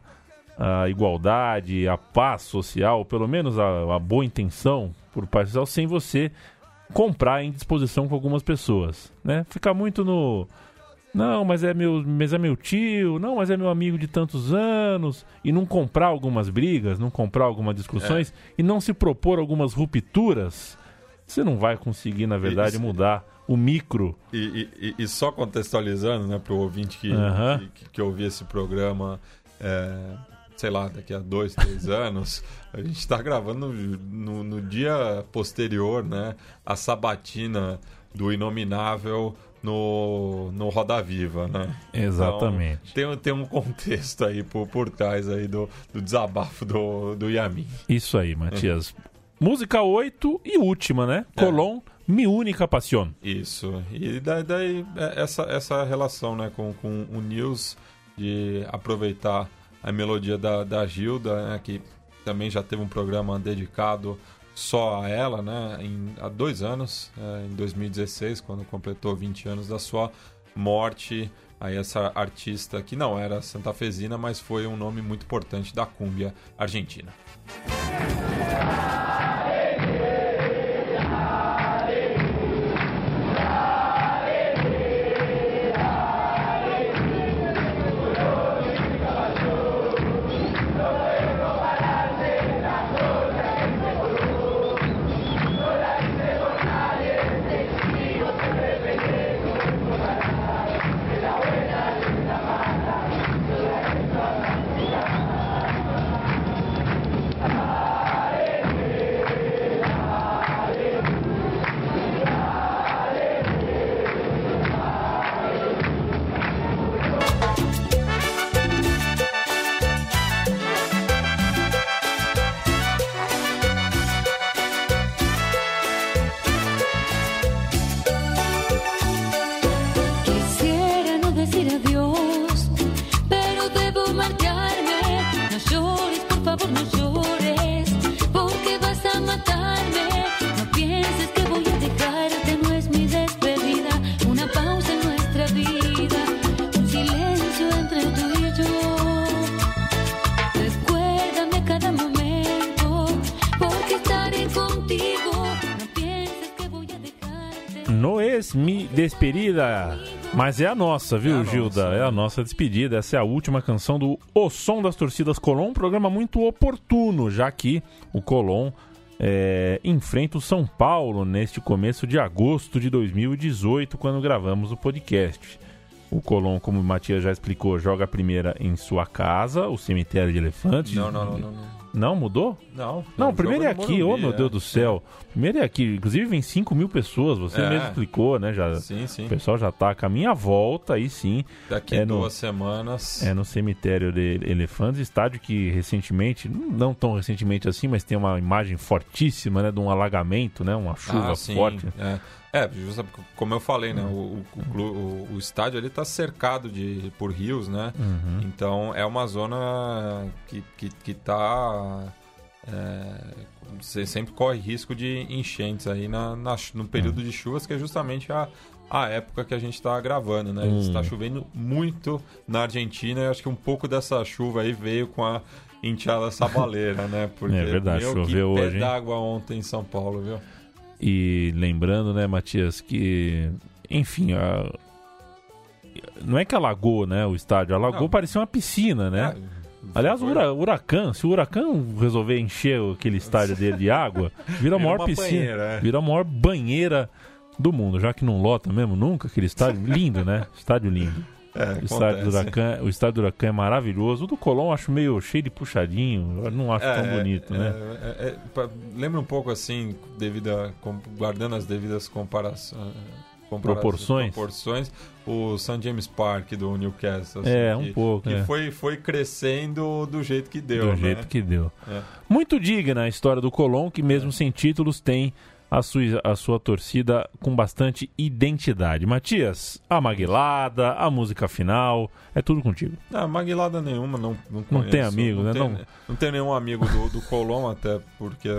B: a igualdade, a paz social, pelo menos a, a boa intenção por parte social, sem você comprar em disposição com algumas pessoas, né? Ficar muito no não, mas é meu, mas é meu tio, não, mas é meu amigo de tantos anos e não comprar algumas brigas, não comprar algumas discussões e não se propor algumas rupturas, você não vai conseguir, na verdade,
C: Isso.
B: mudar o micro.
C: E, e- e- só contextualizando, né, pro ouvinte que,
B: Aham.
C: que, que ouvir esse programa, é, sei lá, daqui a dois, três *laughs* anos, a gente está gravando no, no- dia posterior, né, a sabatina do Inominável no, no Roda Viva, né?
B: Exatamente.
C: Então, tem, tem um contexto aí por, por trás aí do, do desabafo do, do Yamin.
B: Isso aí, Matias. Música 8 e última, né?
C: É.
B: Colon, Mi Única Passión.
C: Isso. E daí, daí, é, essa, essa relação né, com, com o Nils de aproveitar a melodia da, da Gilda, né, que também já teve um programa dedicado só a ela, né, em, há dois anos, é, em 2016, quando completou 20 anos da sua morte. Aí essa artista que não era santafesina, mas foi um nome muito importante da cúmbia argentina.
G: Despedida.
B: Mas é a nossa, viu,
C: É a
B: Gilda?
C: nossa.
B: É a nossa despedida. Essa é a última canção do O Som das Torcidas Colom. Um programa muito oportuno, já que o Colom é, enfrenta o São Paulo neste começo de agosto de 2018, quando gravamos o podcast. O Colom, como o Matias já explicou, joga a primeira em sua casa, o cemitério de elefantes.
C: Não, não, não, não. não.
B: Não, mudou?
C: Não,
B: Não, primeiro é
C: no
B: aqui, ô
C: Morumbi,
B: meu
C: é.
B: Deus do céu. Primeiro é aqui, inclusive vem 5 mil pessoas, você
C: É.
B: mesmo explicou, né? Já,
C: Sim, sim.
B: o pessoal já tá com a minha volta, aí sim,
C: Daqui
B: É no-
C: duas semanas.
B: é no cemitério de Elefantes, estádio que recentemente, não tão recentemente assim, mas tem uma imagem fortíssima, né? De um alagamento, né? Uma chuva
C: Ah,
B: forte.
C: É, é como eu falei, né? O, o, o o- estádio ali tá cercado de, por rios, né?
B: Uhum.
C: Então é uma zona que, que, que tá é, você sempre corre risco de enchentes aí na, na- no período de chuvas, que é justamente a, a época que a gente está gravando, né?
B: Hum.
C: Está chovendo muito na Argentina e acho que um pouco dessa chuva aí veio com a enteada sabaleira, né? Porque, *laughs*
B: É verdade,
C: meu,
B: choveu
C: que pé
B: hoje,
C: d'água ontem em São Paulo, viu?
B: E lembrando, né, Matias, que, enfim, a- não é que alagou, né, o estádio, alagou
C: Não.
B: parecia uma piscina, né?
C: É,
B: Aliás, o Huracan, se o Huracan resolver encher aquele estádio dele de água, vira a maior piscina,
C: banheira, é.
B: vira a maior banheira do mundo, já que não lota mesmo nunca aquele estádio lindo, né? Estádio lindo.
C: É,
B: O estádio, do. Huracan, o estádio do Huracan é maravilhoso. O do Colón eu acho meio cheio de puxadinho, eu não acho tão
C: É,
B: bonito,
C: é,
B: né?
C: é, é, pa- lembra um pouco assim, devido a, com- guardando as devidas comparações.
B: Proporções?
C: proporções, o St. James Park do Newcastle. assim,
B: É, um
C: que-
B: pouco,
C: Que
B: é.
C: foi, foi crescendo do jeito que deu.
B: do
C: né?
B: jeito que deu.
C: É.
B: Muito digna a história do Colón, que mesmo sem títulos tem a sua, a sua torcida com bastante identidade. Matias, a maguilada, a música final, é tudo contigo.
C: Não, maguilada nenhuma, não Não,
B: Não tem amigo, né?
C: Tem,
B: Não-
C: não tem nenhum amigo do, do Colom, até porque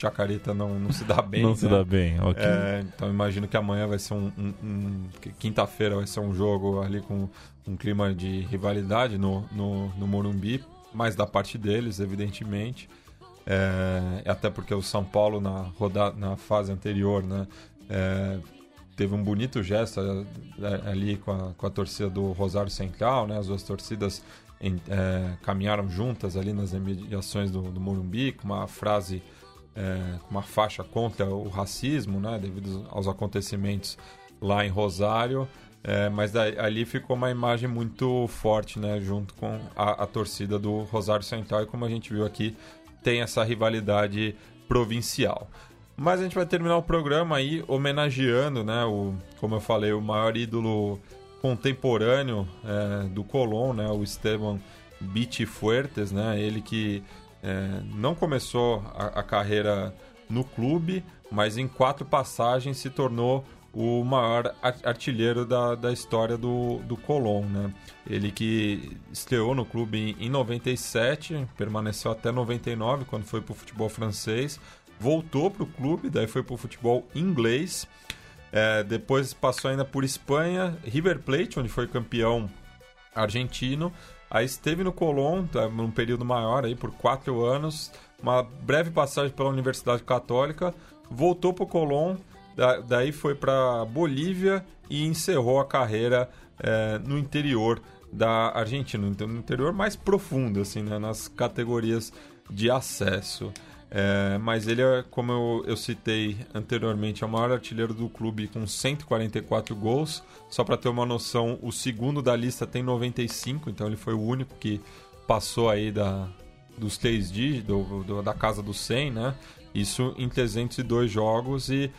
C: Chacarita não, não se dá bem.
B: não se
C: né?
B: dá bem, ok.
C: É, então imagino que amanhã vai ser um. um- um- quinta-feira vai ser um jogo ali com um clima de rivalidade no, no, no Morumbi, mais da parte deles, evidentemente. É, até porque o São Paulo na, roda, na fase anterior, né? é, teve um bonito gesto é, ali com a, com a torcida do Rosário Central, né? As duas torcidas em- é, caminharam juntas ali nas imediações do, do Morumbi com uma frase é, com uma faixa contra o racismo, né, devido aos acontecimentos lá em Rosário, é, mas daí- ali ficou uma imagem muito forte, né, junto com a, a torcida do Rosário Central e como a gente viu aqui tem essa rivalidade provincial. Mas a gente vai terminar o programa aí homenageando, né, o, como eu falei, o maior ídolo contemporâneo é, do Colón, né, o Esteban Biti Fuertes, né, ele que é, não começou a, a carreira no clube, mas em quatro passagens se tornou o maior ar- artilheiro da, da história do, do Colón, né? Ele que estreou no clube em, em 97, permaneceu até 99, quando foi para o futebol francês, voltou para o clube, daí foi para o futebol inglês, é, depois passou ainda por Espanha, River Plate, onde foi campeão argentino. Aí esteve no Colón, tá, num período maior, aí, por quatro anos. Uma breve passagem pela Universidade Católica. Voltou para o Colón, da- daí foi para Bolívia e encerrou a carreira eh, no interior da Argentina. Então, no interior mais profundo, assim, né, nas categorias de acesso. É, mas ele é, como eu, eu citei anteriormente, é o maior artilheiro do clube com 144 gols. Só para ter uma noção, o segundo da lista tem 95, então ele foi o único que passou aí da, dos três dígitos, do- do- da casa dos 100, né? Isso em 302 jogos e é,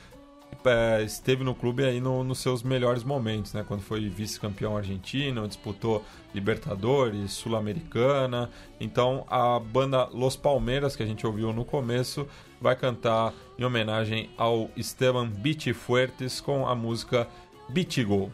C: esteve no clube aí no- nos seus melhores momentos, né? Quando foi vice-campeão argentino, disputou Libertadores, Sul-Americana. Então a banda Los Palmeiras, que a gente ouviu no começo, vai cantar em homenagem ao Esteban Biti Fuertes com a música Bitigo.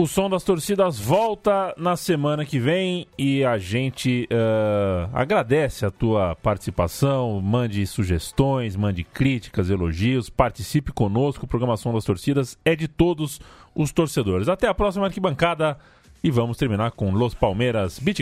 B: O som das torcidas volta na semana que vem e a gente eh, agradece a tua participação. Mande sugestões, mande críticas, elogios, participe conosco. O programa Som das Torcidas é de todos os torcedores. Até a próxima arquibancada e vamos terminar com Los Palmeiras Beat.